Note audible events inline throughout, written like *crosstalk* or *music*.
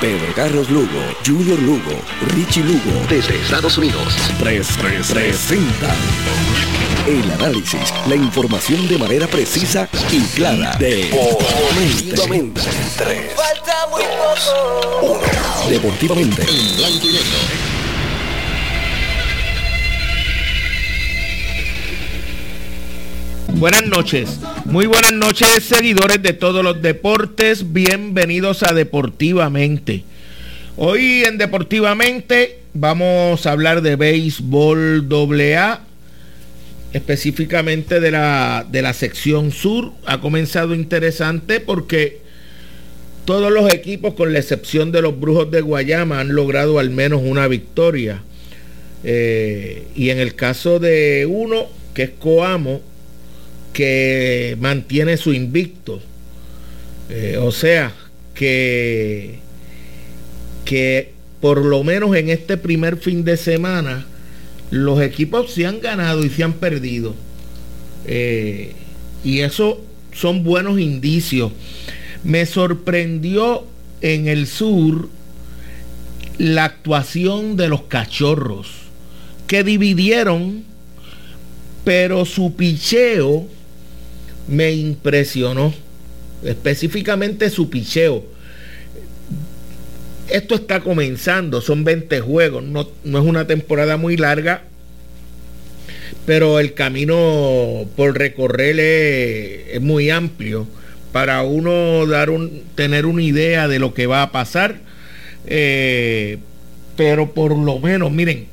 Pedro Carlos Lugo, Junior Lugo, Richie Lugo, desde Estados Unidos. Tres, tres, presentan el análisis, la información de manera precisa y clara. Deportivamente. Tres, Falta muy poco. Deportivamente. En blanco y negro. Buenas noches, muy buenas noches seguidores de todos los deportes, bienvenidos a Deportivamente. Hoy en Deportivamente vamos a hablar de béisbol AA, específicamente de la, de la sección sur. Ha comenzado interesante porque todos los equipos, con la excepción de los Brujos de Guayama, han logrado al menos una victoria. Eh, y en el caso de uno, que es Coamo, que mantiene su invicto. Eh, o sea, que, que por lo menos en este primer fin de semana, los equipos se han ganado y se han perdido. Eh, y eso son buenos indicios. Me sorprendió en el sur la actuación de los cachorros, que dividieron, pero su picheo me impresionó, específicamente su picheo. Esto está comenzando, son 20 juegos, no, no es una temporada muy larga, pero el camino por recorrer es, muy amplio para uno dar un, tener una idea de lo que va a pasar. Eh, pero por lo menos, miren,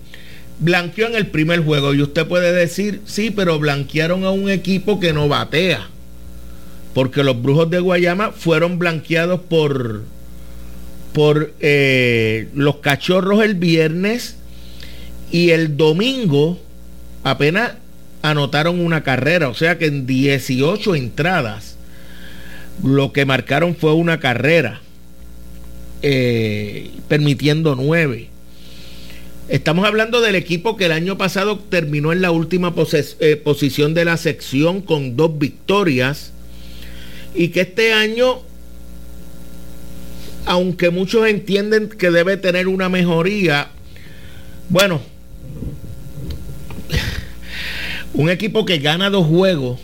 blanqueó en el primer juego y usted puede decir, sí, pero blanquearon a un equipo que no batea. Porque los Brujos de Guayama fueron blanqueados por, por eh, los Cachorros el viernes y el domingo apenas anotaron una carrera. O sea que en 18 entradas lo que marcaron fue una carrera, eh, permitiendo nueve. Estamos hablando del equipo que el año pasado terminó en la última eh, posición de la sección con dos victorias y que este año, aunque muchos entienden que debe tener una mejoría, bueno, *laughs* un equipo que gana dos juegos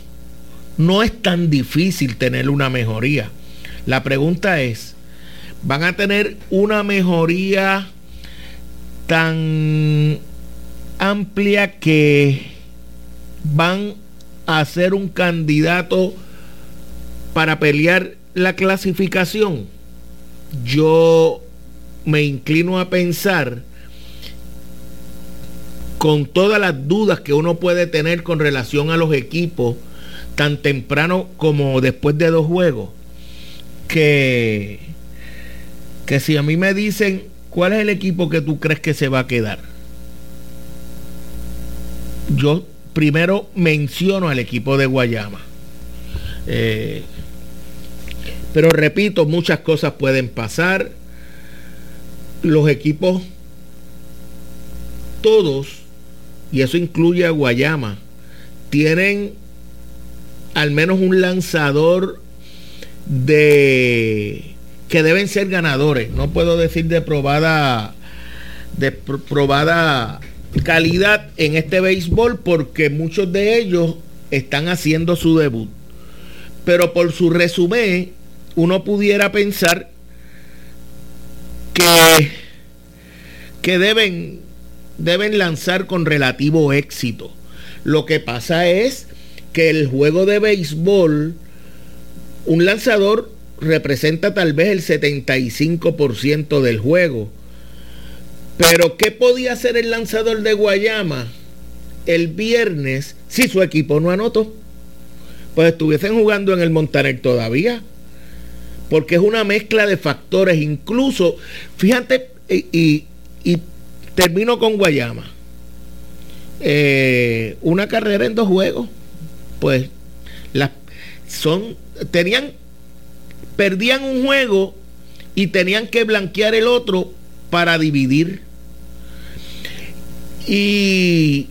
no es tan difícil tener una mejoría. La pregunta es, ¿van a tener una mejoría tan amplia que van a ser un candidato para pelear la clasificación? Yo me inclino a pensar con todas las dudas que uno puede tener con relación a los equipos, tan temprano como después de dos juegos, que, que si a mí me dicen cuál es el equipo que tú crees que se va a quedar, yo primero menciono al equipo de Guayama. Eh, pero repito, muchas cosas pueden pasar. Los equipos, todos, y eso incluye a Guayama, tienen al menos un lanzador de que deben ser ganadores. No puedo decir de probada de probada calidad en este béisbol porque muchos de ellos están haciendo su debut. Pero por su resumen, uno pudiera pensar que, que deben, deben lanzar con relativo éxito. Lo que pasa es que el juego de béisbol, un lanzador representa tal vez el 75% del juego. Pero ¿qué podía hacer el lanzador de Guayama el viernes si su equipo no anotó? Pues estuviesen jugando en el Montaner todavía. Porque es una mezcla de factores. Incluso, fíjate, y, termino con Guayama. Eh, una carrera en dos juegos. Pues las son. Tenían. Perdían un juego y tenían que blanquear el otro para dividir. Y,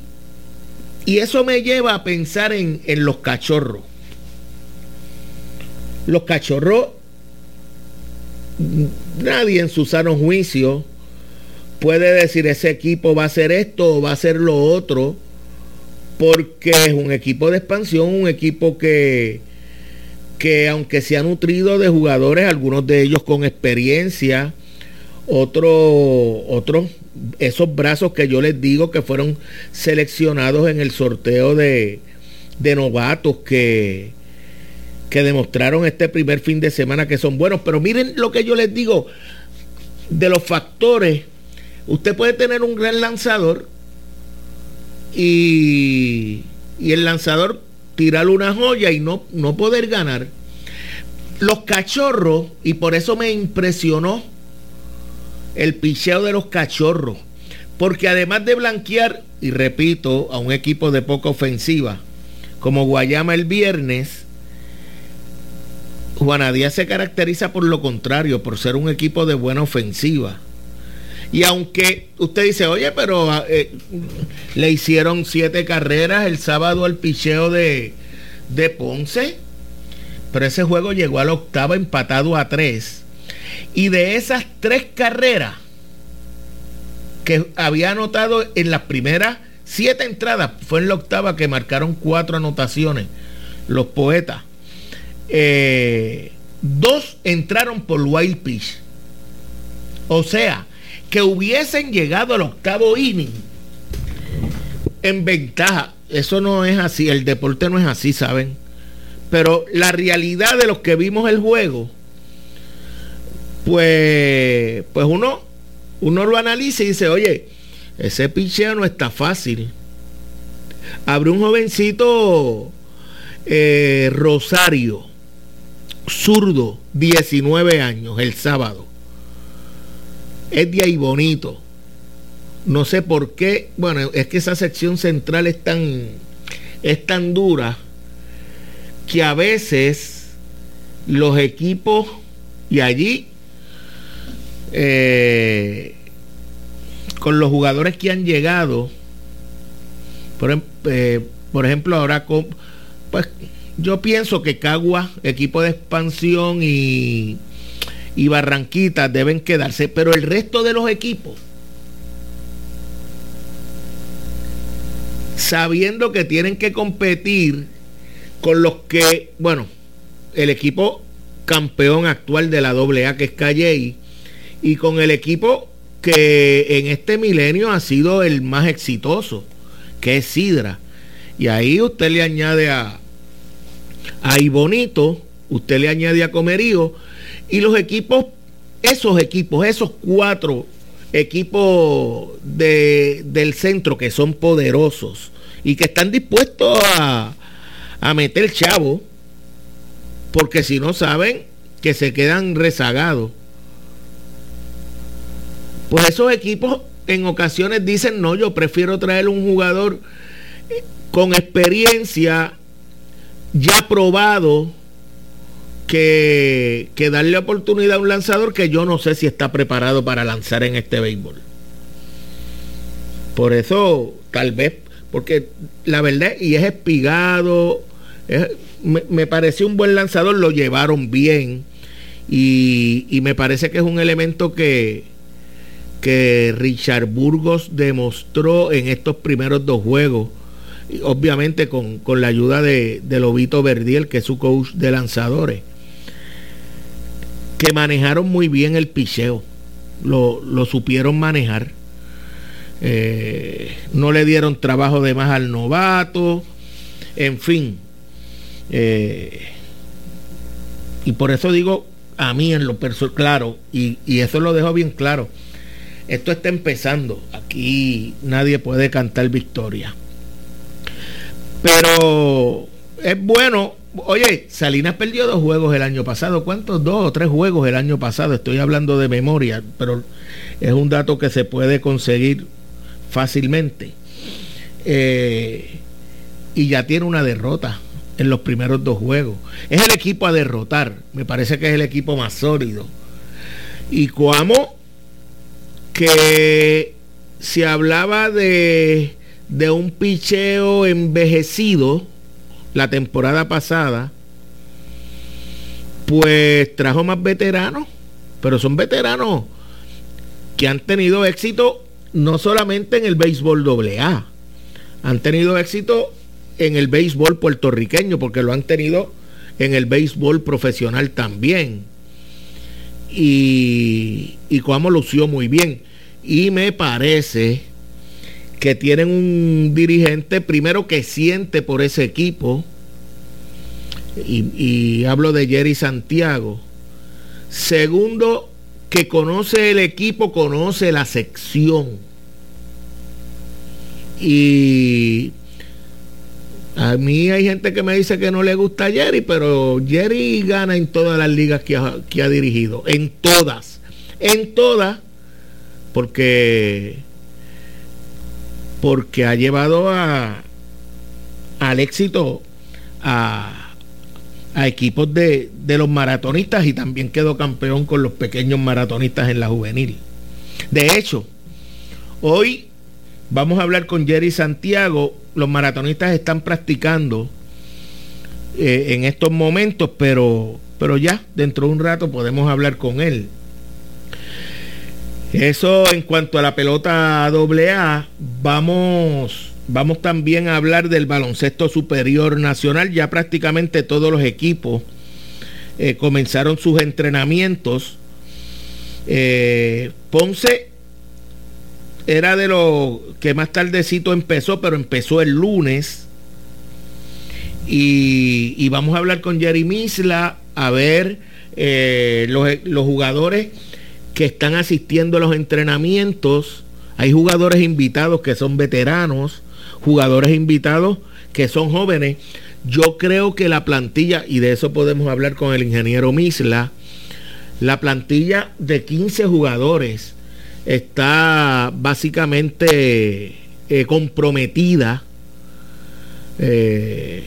y eso me lleva a pensar en, en los cachorros. Los cachorros nadie en su sano juicio puede decir ese equipo va a hacer esto o va a hacer lo otro, porque es un equipo de expansión, un equipo que, que aunque se ha nutrido de jugadores, algunos de ellos con experiencia, otros, otros, esos brazos que yo les digo que fueron seleccionados en el sorteo de, de novatos que, que demostraron este primer fin de semana que son buenos. Pero miren lo que yo les digo de los factores Usted puede tener un gran lanzador y, el lanzador tirar una joya y no, no poder ganar. Los cachorros, y por eso me impresionó el picheo de los cachorros, porque además de blanquear, y repito, a un equipo de poca ofensiva, como Guayama el viernes, Juanadía se caracteriza por lo contrario, por ser un equipo de buena ofensiva. Y aunque usted dice, oye, pero ah, eh, le hicieron siete carreras el sábado al picheo de, de Ponce, pero ese juego llegó a la octava empatado a tres. Y de esas tres carreras que había anotado en las primeras siete entradas, fue en la octava que marcaron cuatro anotaciones los poetas. Eh, dos entraron por wild pitch. O sea, que hubiesen llegado al octavo inning en ventaja. Eso no es así, el deporte no es así, ¿saben? Pero la realidad de los que vimos el juego, pues, pues uno, uno lo analiza y dice, oye, ese picheo no está fácil. Abre un jovencito eh, Rosario, zurdo, 19 años, el sábado es de ahí bonito. No sé por qué. Bueno, es que esa sección central es tan, es tan dura que a veces los equipos y allí eh, con los jugadores que han llegado por, em, eh, por ejemplo ahora con, pues yo pienso que Cagua equipo de expansión y y Barranquita deben quedarse, pero el resto de los equipos, sabiendo que tienen que competir con los que, bueno, el equipo campeón actual de la AA que es Calley y con el equipo que en este milenio ha sido el más exitoso, que es Sidra. Y ahí usted le añade a, a Ibonito, usted le añade a Comerío, y los equipos, esos equipos, esos cuatro equipos del centro que son poderosos y que están dispuestos a, a meter chavo, porque si no saben que se quedan rezagados. Pues esos equipos en ocasiones dicen, no, yo prefiero traer un jugador con experiencia ya probado que, darle oportunidad a un lanzador que yo no sé si está preparado para lanzar en este béisbol. Por eso, tal vez, porque la verdad, y es espigado, me, pareció un buen lanzador, lo llevaron bien, y, y me parece que es un elemento que, que Richard Burgos demostró en estos primeros dos juegos, obviamente con, con la ayuda de, de Lobito Verdiel, que es su coach de lanzadores manejaron muy bien el picheo, lo, supieron manejar. Eh, no le dieron trabajo de más al novato, en fin. Eh, y por eso digo a mí en lo personal, claro, y, y eso lo dejo bien claro. Esto está empezando. Aquí nadie puede cantar victoria. Pero es bueno Oye, Salinas perdió dos juegos el año pasado. ¿Cuántos? Dos o tres juegos el año pasado. Estoy hablando de memoria, pero es un dato que se puede conseguir fácilmente. Eh, y ya tiene una derrota en los primeros dos juegos. Es el equipo a derrotar. Me parece que es el equipo más sólido. Y Cuamo, que se hablaba de, de un picheo envejecido la temporada pasada, pues trajo más veteranos pero son veteranos que han tenido éxito no solamente en el béisbol AA, han tenido éxito en el béisbol puertorriqueño, porque lo han tenido en el béisbol profesional también. Y, y Cuamo lució muy bien. Y me parece que tienen un dirigente primero que siente por ese equipo, y, hablo de Jerry Santiago. Segundo, que conoce el equipo, conoce la sección. Y a mí hay gente que me dice que no le gusta Jerry, pero Jerry gana en todas las ligas que ha, que ha dirigido. En todas. En todas. Porque porque ha llevado a, al éxito a, equipos de, de, los maratonistas y también quedó campeón con los pequeños maratonistas en la juvenil. De hecho, hoy vamos a hablar con Jerry Santiago. Los maratonistas están practicando eh, en estos momentos, pero, pero ya dentro de un rato podemos hablar con él. Eso en cuanto a la pelota AA, vamos, vamos también a hablar del baloncesto superior nacional. Ya prácticamente todos los equipos eh, comenzaron sus entrenamientos. Eh, Ponce era de lo que más tardecito empezó, pero empezó el lunes. Y, vamos a hablar con Jerry Misla a ver eh, los, los jugadores que están asistiendo a los entrenamientos. Hay jugadores invitados que son veteranos, jugadores invitados que son jóvenes. Yo creo que la plantilla, y de eso podemos hablar con el ingeniero Misla, la plantilla de 15 jugadores está básicamente eh, comprometida. Eh,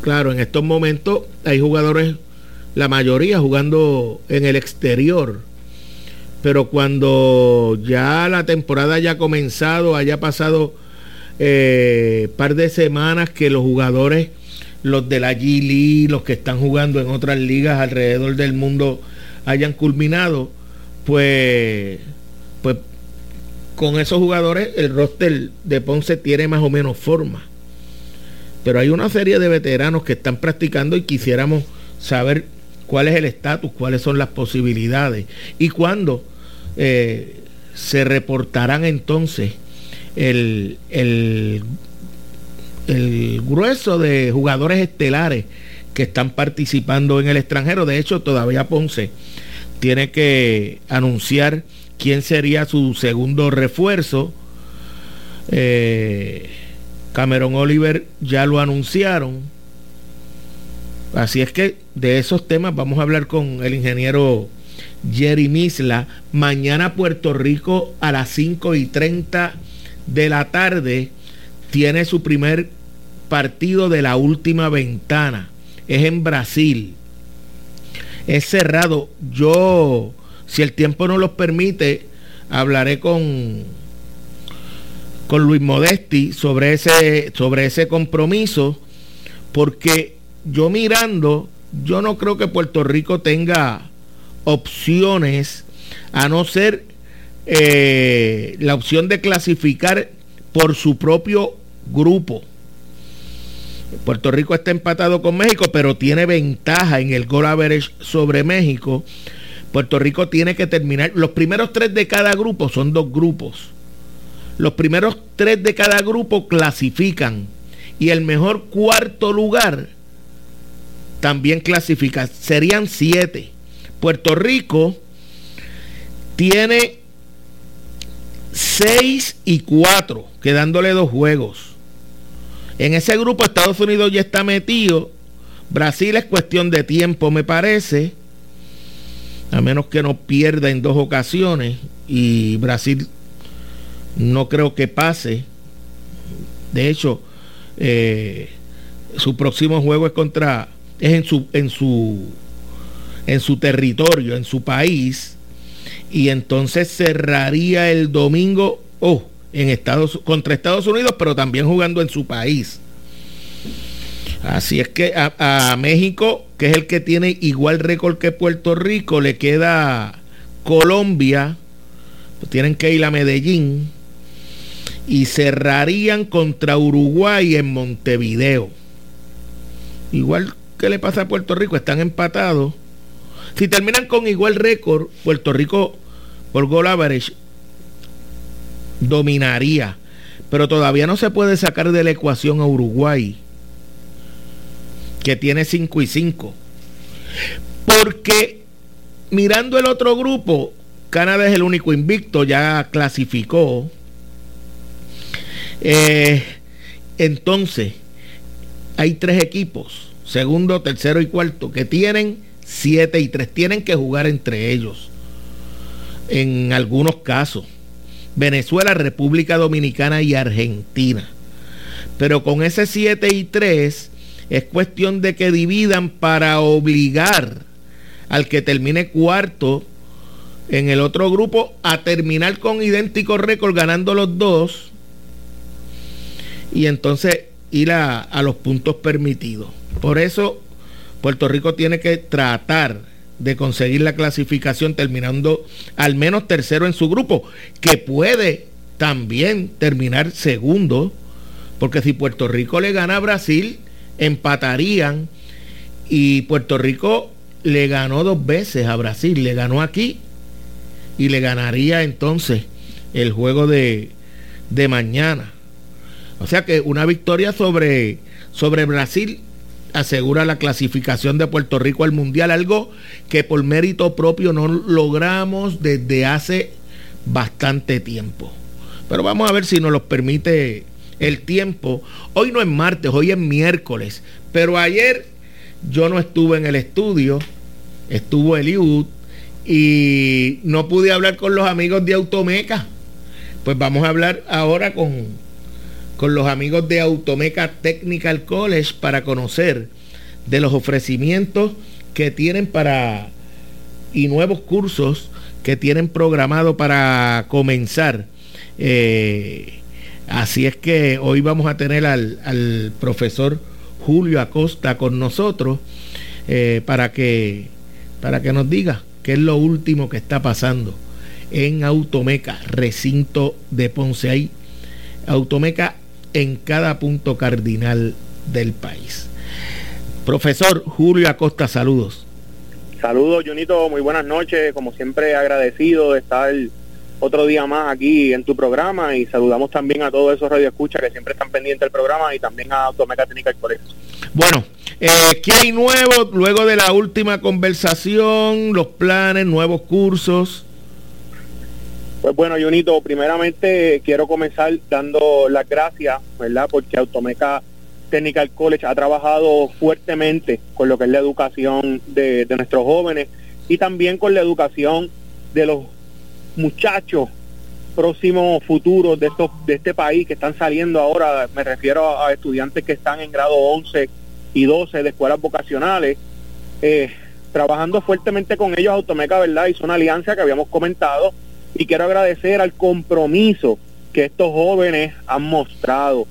claro, en estos momentos hay jugadores, la mayoría jugando en el exterior pero cuando ya la temporada haya comenzado, haya pasado eh, par de semanas que los jugadores, los de la G League, los que están jugando en otras ligas alrededor del mundo, hayan culminado, pues, pues con esos jugadores el roster de Ponce tiene más o menos forma. Pero hay una serie de veteranos que están practicando y quisiéramos saber cuál es el estatus, cuáles son las posibilidades y cuándo eh, se reportarán entonces el, el, el grueso de jugadores estelares que están participando en el extranjero. De hecho, todavía Ponce tiene que anunciar quién sería su segundo refuerzo. Eh, Cameron Oliver ya lo anunciaron Así es que de esos temas vamos a hablar con el ingeniero Jerry Misla. Mañana Puerto Rico a las 5 y 30 de la tarde tiene su primer partido de la última ventana. Es en Brasil. Es cerrado. Yo, si el tiempo no los permite, hablaré con, con Luis Modesti sobre ese, sobre ese compromiso, porque yo mirando, yo no creo que Puerto Rico tenga opciones a no ser eh, la opción de clasificar por su propio grupo. Puerto Rico está empatado con México, pero tiene ventaja en el goal average sobre México. Puerto Rico tiene que terminar. Los primeros tres de cada grupo son dos grupos. Los primeros tres de cada grupo clasifican. Y el mejor cuarto lugar también clasifica. Serían siete. Puerto Rico tiene seis y cuatro, quedándole dos juegos. En ese grupo Estados Unidos ya está metido. Brasil es cuestión de tiempo, me parece. A menos que no pierda en dos ocasiones. Y Brasil no creo que pase. De hecho, eh, su próximo juego es contra es en su, en su, en su territorio, en su país, y entonces cerraría el domingo, oh, en Estados, contra Estados Unidos, pero también jugando en su país. Así es que a, México que es el que tiene igual récord que Puerto Rico, le queda Colombia, pues tienen que ir a Medellín y cerrarían contra Uruguay en Montevideo. Igual que le pasa a Puerto Rico, están empatados. Si terminan con igual récord, Puerto Rico por gol average dominaría. Pero todavía no se puede sacar de la ecuación a Uruguay, que tiene 5 y 5. Porque mirando el otro grupo, Canadá es el único invicto, ya clasificó. Eh, entonces, hay tres equipos, segundo, tercero y cuarto, que tienen 7 y 3. Tienen que jugar entre ellos. En algunos casos. Venezuela, República Dominicana y Argentina. Pero con ese 7 y 3 es cuestión de que dividan para obligar al que termine cuarto en el otro grupo a terminar con idéntico récord ganando los dos y entonces ir a, a los puntos permitidos. Por eso Puerto Rico tiene que tratar de conseguir la clasificación terminando al menos tercero en su grupo, que puede también terminar segundo, porque si Puerto Rico le gana a Brasil, empatarían y Puerto Rico le ganó dos veces a Brasil, le ganó aquí y le ganaría entonces el juego de, de mañana. O sea que una victoria sobre, sobre Brasil asegura la clasificación de Puerto Rico al Mundial, algo que por mérito propio no logramos desde hace bastante tiempo. Pero vamos a ver si nos lo permite el tiempo. Hoy no es martes, hoy es miércoles. Pero ayer yo no estuve en el estudio, estuvo Eliud y no pude hablar con los amigos de Automeca. Pues vamos a hablar ahora con, con los amigos de Automeca Technical College para conocer de los ofrecimientos que tienen para y nuevos cursos que tienen programado para comenzar. Eh, así es que hoy vamos a tener al, profesor Julio Acosta con nosotros eh, para, que, para que nos diga qué es lo último que está pasando en Automeca, recinto de Ponce. Ahí, Automeca en cada punto cardinal del país. Profesor Julio Acosta, saludos. Saludos, Junito, muy buenas noches. Como siempre, agradecido de estar otro día más aquí en tu programa y saludamos también a todos esos radioescuchas que siempre están pendientes del programa y también a Automeca Técnica por eso. Bueno, eh, ¿qué hay nuevo luego de la última conversación? Los planes, nuevos cursos. Pues bueno, Junito, primeramente quiero comenzar dando las gracias, ¿verdad? Porque Automeca Technical College ha trabajado fuertemente con lo que es la educación de, nuestros jóvenes y también con la educación de los muchachos próximos futuros de estos de este país que están saliendo ahora, me refiero a, estudiantes que están en grado 11 y 12 de escuelas vocacionales, eh, trabajando fuertemente con ellos Automeca, ¿verdad? Hizo una alianza que habíamos comentado y quiero agradecer al compromiso que estos jóvenes han mostrado.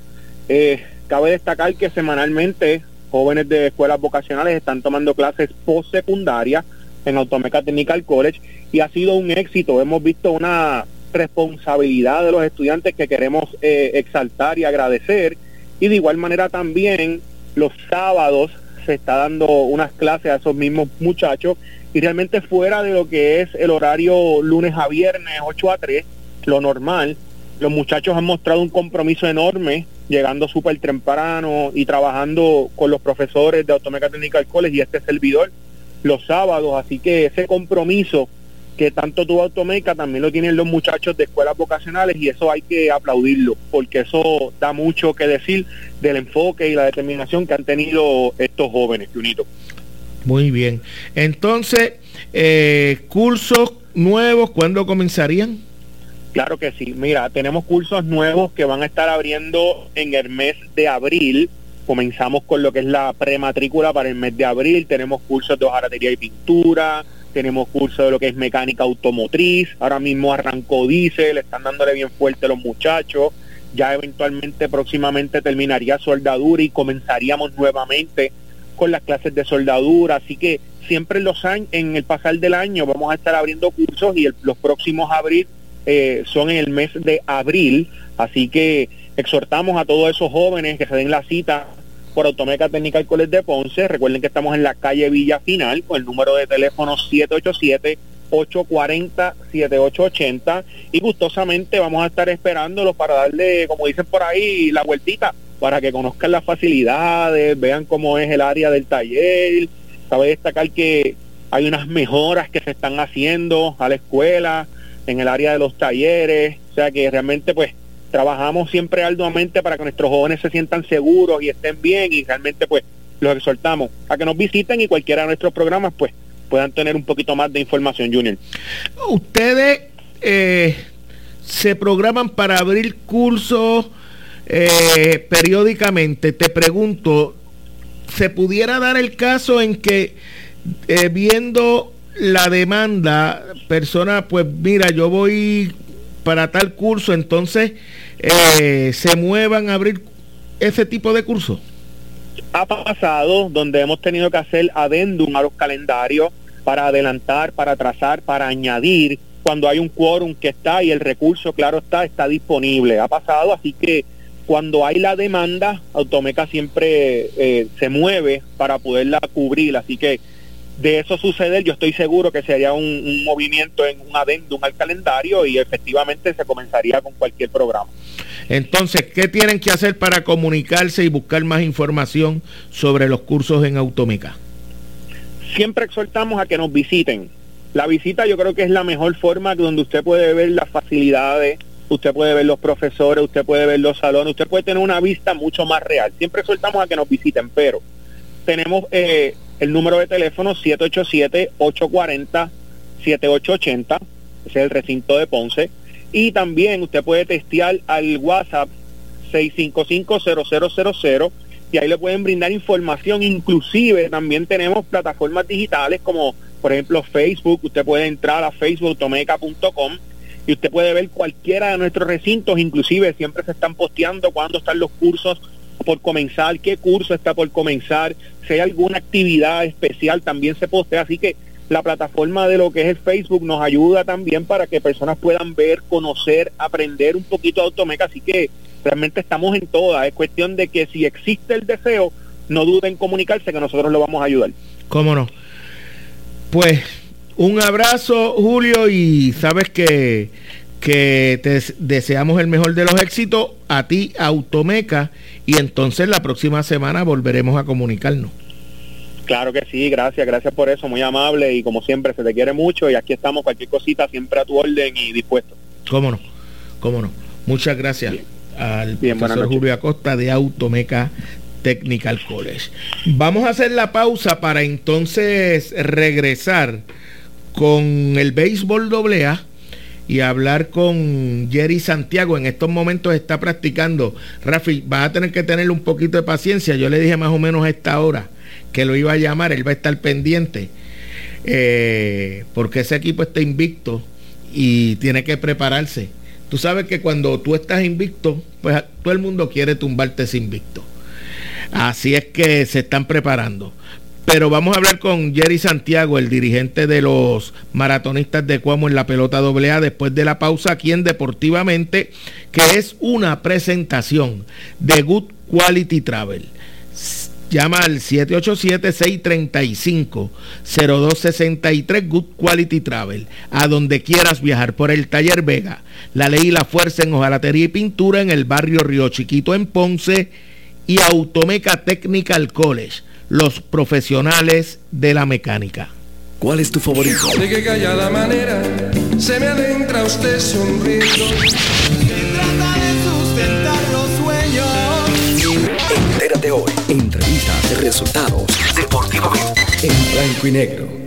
Eh, cabe destacar que semanalmente jóvenes de escuelas vocacionales están tomando clases postsecundarias en Automeca Technical College y ha sido un éxito. Hemos visto una responsabilidad de los estudiantes que queremos eh, exaltar y agradecer y de igual manera también los sábados se está dando unas clases a esos mismos muchachos y realmente fuera de lo que es el horario lunes a viernes 8 a 3, lo normal, los muchachos han mostrado un compromiso enorme, llegando súper temprano y trabajando con los profesores de Automeca Technical College y este servidor los sábados, así que ese compromiso que tanto tuvo Automeca también lo tienen los muchachos de escuelas vocacionales y eso hay que aplaudirlo, porque eso da mucho que decir del enfoque y la determinación que han tenido estos jóvenes, Junito. Muy bien. Entonces, eh, cursos nuevos, ¿cuándo comenzarían? Claro que sí. Mira, tenemos cursos nuevos que van a estar abriendo en el mes de abril. Comenzamos con lo que es la prematrícula para el mes de abril. Tenemos cursos de hojaratería y pintura. Tenemos cursos de lo que es mecánica automotriz. Ahora mismo arrancó diésel. Están dándole bien fuerte los muchachos. Ya eventualmente próximamente terminaría soldadura y comenzaríamos nuevamente con las clases de soldadura, así que siempre en los años, en el pasar del año vamos a estar abriendo cursos y los próximos abril eh, son en el mes de abril, así que exhortamos a todos esos jóvenes que se den la cita por Automeca Técnica College de Ponce. Recuerden que estamos en la calle Villa Final con el número de teléfono 787-840-7880 y gustosamente vamos a estar esperándolos para darle, como dicen por ahí, la vueltita para que conozcan las facilidades, vean cómo es el área del taller. Cabe destacar que hay unas mejoras que se están haciendo a la escuela, en el área de los talleres, o sea que realmente pues trabajamos siempre arduamente para que nuestros jóvenes se sientan seguros y estén bien y realmente pues los exhortamos a que nos visiten y cualquiera de nuestros programas pues puedan tener un poquito más de información, Junior. Ustedes eh, se programan para abrir cursos eh, periódicamente. Te pregunto, ¿se pudiera dar el caso en que eh, viendo la demanda, persona, pues mira, yo voy para tal curso, entonces eh, se muevan a abrir ese tipo de curso? Ha pasado donde hemos tenido que hacer adendum a los calendarios para adelantar, para trazar, para añadir cuando hay un quórum que está y el recurso, claro está, está disponible. Ha pasado, así que cuando hay la demanda, Automeca siempre eh, se mueve para poderla cubrir, así que de eso suceder, yo estoy seguro que sería un, movimiento en un adendum al calendario y efectivamente se comenzaría con cualquier programa. Entonces, ¿qué tienen que hacer para comunicarse y buscar más información sobre los cursos en Automeca? Siempre exhortamos a que nos visiten. La visita yo creo que es la mejor forma donde usted puede ver las facilidades, usted puede ver los profesores, usted puede ver los salones, usted puede tener una vista mucho más real. Siempre exhortamos a que nos visiten, pero tenemos eh, el número de teléfono 787-840-7880, ese es el recinto de Ponce, y también usted puede testear al WhatsApp 655-0000 y ahí le pueden brindar información, inclusive también tenemos plataformas digitales como por ejemplo Facebook, usted puede entrar a facebooktomeca.com y usted puede ver cualquiera de nuestros recintos, inclusive siempre se están posteando cuando están los cursos por comenzar, qué curso está por comenzar, si hay alguna actividad especial también se postea, así que la plataforma de lo que es el Facebook nos ayuda también para que personas puedan ver, conocer, aprender un poquito de Automeca, así que realmente estamos en toda, es cuestión de que si existe el deseo, no duden en comunicarse que nosotros lo vamos a ayudar. ¿Cómo no? Pues un abrazo Julio y sabes que que te deseamos el mejor de los éxitos a ti, Automeca, y entonces la próxima semana volveremos a comunicarnos. Claro que sí, gracias, gracias por eso, muy amable y como siempre se te quiere mucho y aquí estamos, cualquier cosita siempre a tu orden y dispuesto. Cómo no, cómo no. Muchas gracias al profesor Julio Acosta de Automeca Technical College. Vamos a hacer la pausa para entonces regresar con el béisbol doble A y hablar con Jerry Santiago. En estos momentos está practicando. Rafi, vas a tener que tener un poquito de paciencia. Yo le dije más o menos a esta hora que lo iba a llamar, él va a estar pendiente. Eh, porque ese equipo está invicto y tiene que prepararse. Tú sabes que cuando tú estás invicto, pues todo el mundo quiere tumbarte ese invicto. Así es que se están preparando. Pero vamos a hablar con Jerry Santiago, el dirigente de los maratonistas de Cuamo en la pelota AA, después de la pausa aquí en Deportivamente, que es una presentación de Good Quality Travel. Llama al 787-635-0263 Good Quality Travel. A donde quieras viajar por el Taller Vega. La ley y la fuerza en hojalatería y pintura en el barrio Río Chiquito en Ponce y Automeca Technical College los profesionales de la mecánica. ¿Cuál es tu favorito? De qué callada manera se me adentra usted sonriendo. Trata de sustentar los sueños. Entérate hoy. Entrevistas, resultados, deportivamente. En blanco y negro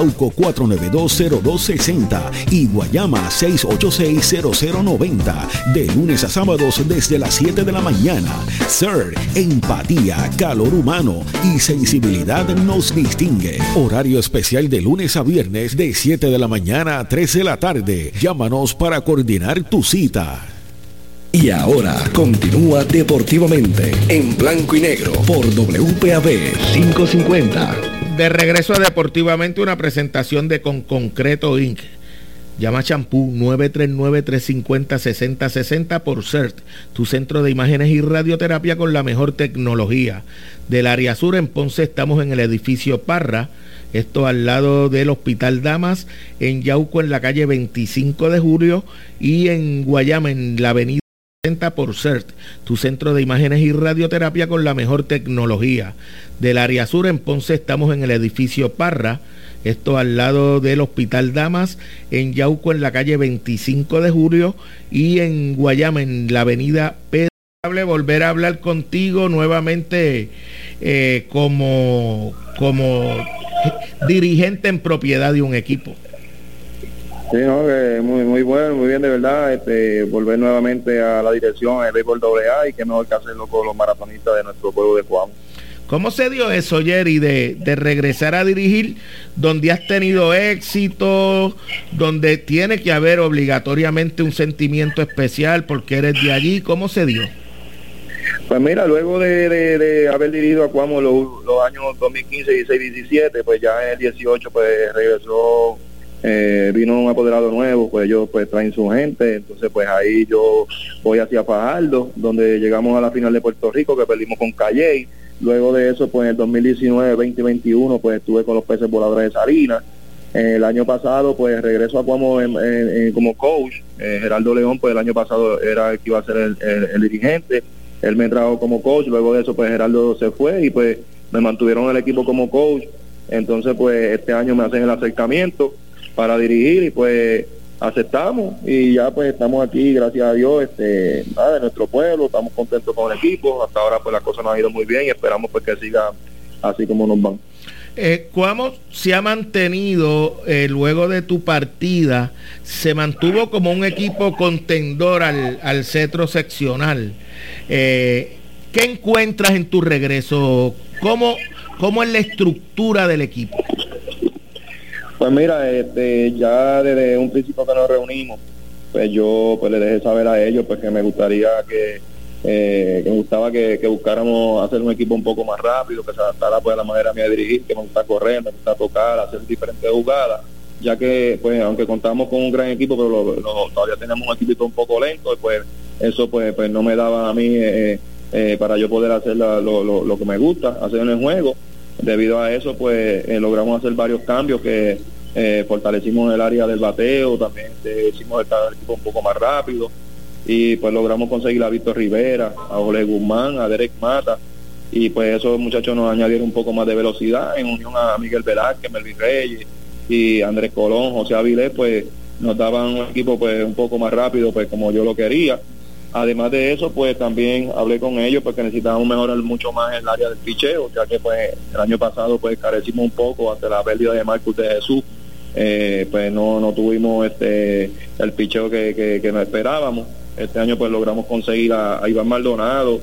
Yauco 4920260 y Guayama 6860090. De lunes a sábados desde las 7 de la mañana. Sir, empatía, calor humano y sensibilidad nos distingue. Horario especial de lunes a viernes de 7 de la mañana a 3 de la tarde. Llámanos para coordinar tu cita. Y ahora continúa deportivamente en blanco y negro por WPAB 550. De regreso a Deportivamente, una presentación de Con Concreto Inc. Llama Champú 939-350-6060 por CERT, tu centro de imágenes y radioterapia con la mejor tecnología. Del área sur en Ponce estamos en el edificio Parra, esto al lado del Hospital Damas, en Yauco en la calle 25 de Julio y en Guayama en la avenida por CERT, tu centro de imágenes y radioterapia con la mejor tecnología. Del área sur en Ponce estamos en el edificio Parra, esto al lado del Hospital Damas, en Yauco en la calle 25 de julio y en Guayama en la avenida Pedro. Volver a hablar contigo nuevamente eh, como, como dirigente en propiedad de un equipo. Sí, no, que muy, muy bueno, muy bien de verdad, este, volver nuevamente a la dirección del béisbol AA y que mejor que hacerlo con los maratonistas de nuestro pueblo de Juan. ¿Cómo se dio eso, Jerry, de, de regresar a dirigir donde has tenido éxito, donde tiene que haber obligatoriamente un sentimiento especial porque eres de allí? ¿Cómo se dio? Pues mira, luego de, de, de haber dirigido a Cuamo los, los, años 2015, 16, 17, pues ya en el 18 pues regresó eh, vino un apoderado nuevo, pues ellos pues traen su gente, entonces pues ahí yo voy hacia Fajardo, donde llegamos a la final de Puerto Rico, que perdimos con Calle, luego de eso pues en el 2019, 2021 pues estuve con los peces voladores de Salinas, el año pasado pues regreso a Cuamo como coach, eh, Geraldo León pues el año pasado era el que iba a ser el, el dirigente, él me trajo como coach, luego de eso pues Geraldo se fue y pues me mantuvieron el equipo como coach, entonces pues este año me hacen el acercamiento, para dirigir y pues aceptamos y ya pues estamos aquí gracias a Dios este de nuestro pueblo estamos contentos con el equipo hasta ahora pues las cosas nos han ido muy bien y esperamos pues que siga así como nos van eh, ¿Cómo se ha mantenido eh, luego de tu partida? Se mantuvo como un equipo contendor al, al cetro seccional. Eh, ¿Qué encuentras en tu regreso? ¿Cómo, ¿Cómo es la estructura del equipo? Pues mira, este, ya desde un principio que nos reunimos, pues yo pues le dejé saber a ellos pues que me gustaría que, eh, que me gustaba que, buscáramos hacer un equipo un poco más rápido, que se adaptara pues a la manera mía de dirigir, que me gusta correr, me gusta tocar, hacer diferentes jugadas, ya que pues aunque contamos con un gran equipo, pero todavía tenemos un equipo un poco lento, pues eso pues, pues no me daba a mí eh, eh, para yo poder hacer lo, lo, lo que me gusta, hacer en el juego Debido a eso, pues eh, logramos hacer varios cambios que eh, fortalecimos el área del bateo, también este, hicimos el equipo un poco más rápido y pues logramos conseguir a Víctor Rivera, a Ole Guzmán, a Derek Mata y pues esos muchachos nos añadieron un poco más de velocidad en unión a Miguel Velázquez, Melvin Reyes y Andrés Colón, José Avilés, pues nos daban un equipo pues un poco más rápido, pues como yo lo quería. Además de eso, pues también hablé con ellos porque necesitábamos mejorar mucho más el área del picheo, ya que pues el año pasado pues carecimos un poco ante la pérdida de Marcus de Jesús, eh, pues no, no tuvimos este el picheo que, que, que nos esperábamos. Este año pues logramos conseguir a, Iván Maldonado,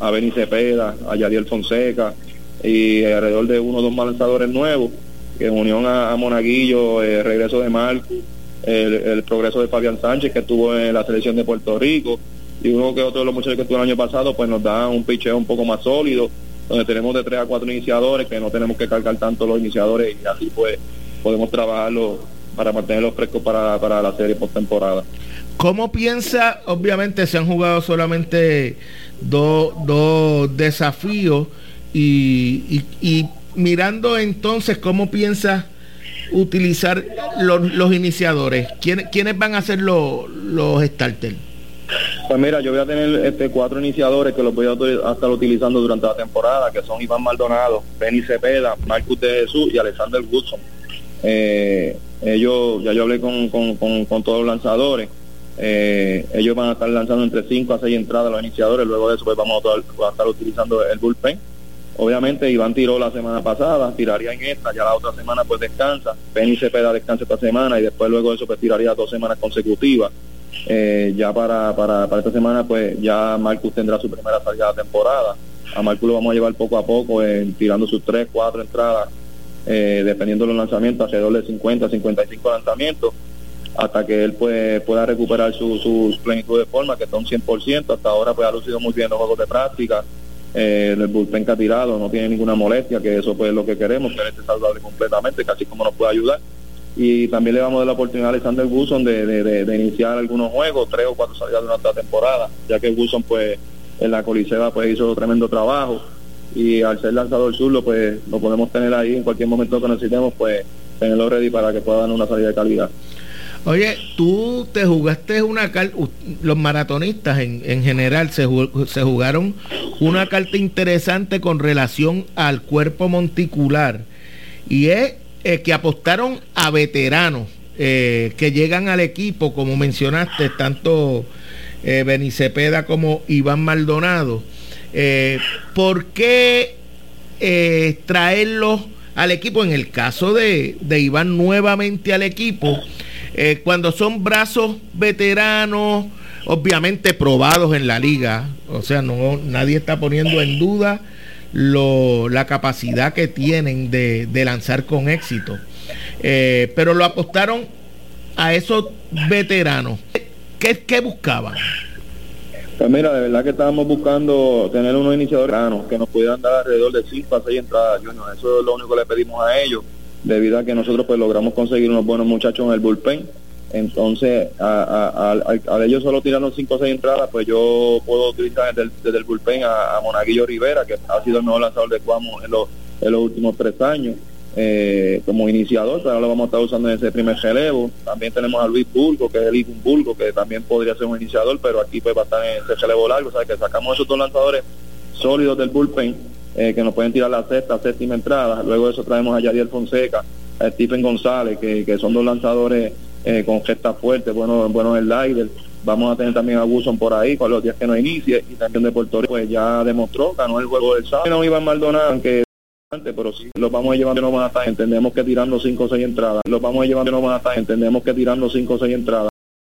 a Benny Cepeda, a Yadiel Fonseca y alrededor de uno o dos lanzadores nuevos, que en unión a, Monaguillo, el regreso de Marcos, el, el progreso de Fabián Sánchez que estuvo en la selección de Puerto Rico, y uno que otro de los muchachos que estuvo el año pasado, pues nos da un picheo un poco más sólido, donde tenemos de tres a cuatro iniciadores, que no tenemos que cargar tanto los iniciadores y así pues podemos trabajarlo para mantenerlos frescos para, para la serie postemporada. ¿Cómo piensa? Obviamente se han jugado solamente dos, dos desafíos y, mirando entonces cómo piensa utilizar los, los iniciadores. ¿Quiénes, ¿Quiénes van a ser los, los starters? Pues mira, yo voy a tener este cuatro iniciadores que los voy a estar utilizando durante la temporada, que son Iván Maldonado, Benny Cepeda, Marcus de Jesús y Alexander Woodson. Eh, ellos, ya yo hablé con, todos los lanzadores. Eh, ellos van a estar lanzando entre 5 a 6 entradas los iniciadores, luego de eso pues vamos a, estar utilizando el bullpen. Obviamente Iván tiró la semana pasada, tiraría en esta, ya la otra semana pues descansa, Benny Cepeda descansa esta semana y después luego de eso pues tiraría dos semanas consecutivas. Eh, ya para, para, para, esta semana, pues ya Marcus tendrá su primera salida de temporada. A Marcus lo vamos a llevar poco a poco, tirando sus 3, 4 entradas, eh, dependiendo de los lanzamientos, alrededor de 50, 55 lanzamientos, hasta que él pues, pueda recuperar su, su plenitud de forma, que está un 100%. Hasta ahora pues ha lucido muy bien los juegos de práctica. Eh, el bullpen que ha tirado no tiene ninguna molestia, que eso pues es lo que queremos, que él esté saludable completamente, casi como nos puede ayudar y también le vamos a dar la oportunidad a Alexander Wilson de, de, iniciar algunos juegos, tres o cuatro salidas durante la temporada, ya que Wilson pues en la Coliseba pues hizo tremendo trabajo y al ser lanzador zurdo pues lo podemos tener ahí en cualquier momento que necesitemos pues tenerlo ready para que pueda dar una salida de calidad. Oye, tú te jugaste una carta, los maratonistas en, en general se, se jugaron una carta interesante con relación al cuerpo monticular y es eh, que apostaron a veteranos eh, que llegan al equipo, como mencionaste, tanto eh, Benicepeda como Iván Maldonado. Eh, ¿Por qué traerlos al equipo? En el caso de, de Iván nuevamente al equipo, cuando son brazos veteranos, obviamente probados en la liga, o sea, no nadie está poniendo en duda lo, la capacidad que tienen de, lanzar con éxito. Eh, pero lo apostaron a esos veteranos. ¿Qué, qué buscaban? Pues mira, de verdad que estábamos buscando tener unos iniciadores que nos pudieran dar alrededor de 5 a 6 entradas, Eso es lo único que le pedimos a ellos, debido a que nosotros pues logramos conseguir unos buenos muchachos en el bullpen entonces, a, ellos solo tirando 5 o 6 entradas, pues yo puedo utilizar desde el, bullpen a, Monaguillo Rivera, que ha sido el nuevo lanzador de Cuamo en los, últimos tres años, eh, como iniciador, ahora lo vamos a estar usando en ese primer relevo. También tenemos a Luis Bulgo, que es el Igun Bulgo, que también podría ser un iniciador, pero aquí pues va a estar en ese relevo largo, o sea que sacamos esos dos lanzadores sólidos del bullpen, eh, que nos pueden tirar la sexta, séptima entrada. Luego de eso traemos a Yadiel Fonseca, a Stephen González, que, que son dos lanzadores eh, con gestas fuertes, bueno, bueno el Lider. Vamos a tener también a Wilson por ahí con los días que no inicie y también de Puerto Rico, pues ya demostró, ganó el juego del sábado. No iba Maldonado, aunque pero sí los vamos a llevar no van a estar, entendemos que tirando 5 o 6 entradas, los vamos a llevar no van a estar, entendemos que tirando 5 o 6 entradas.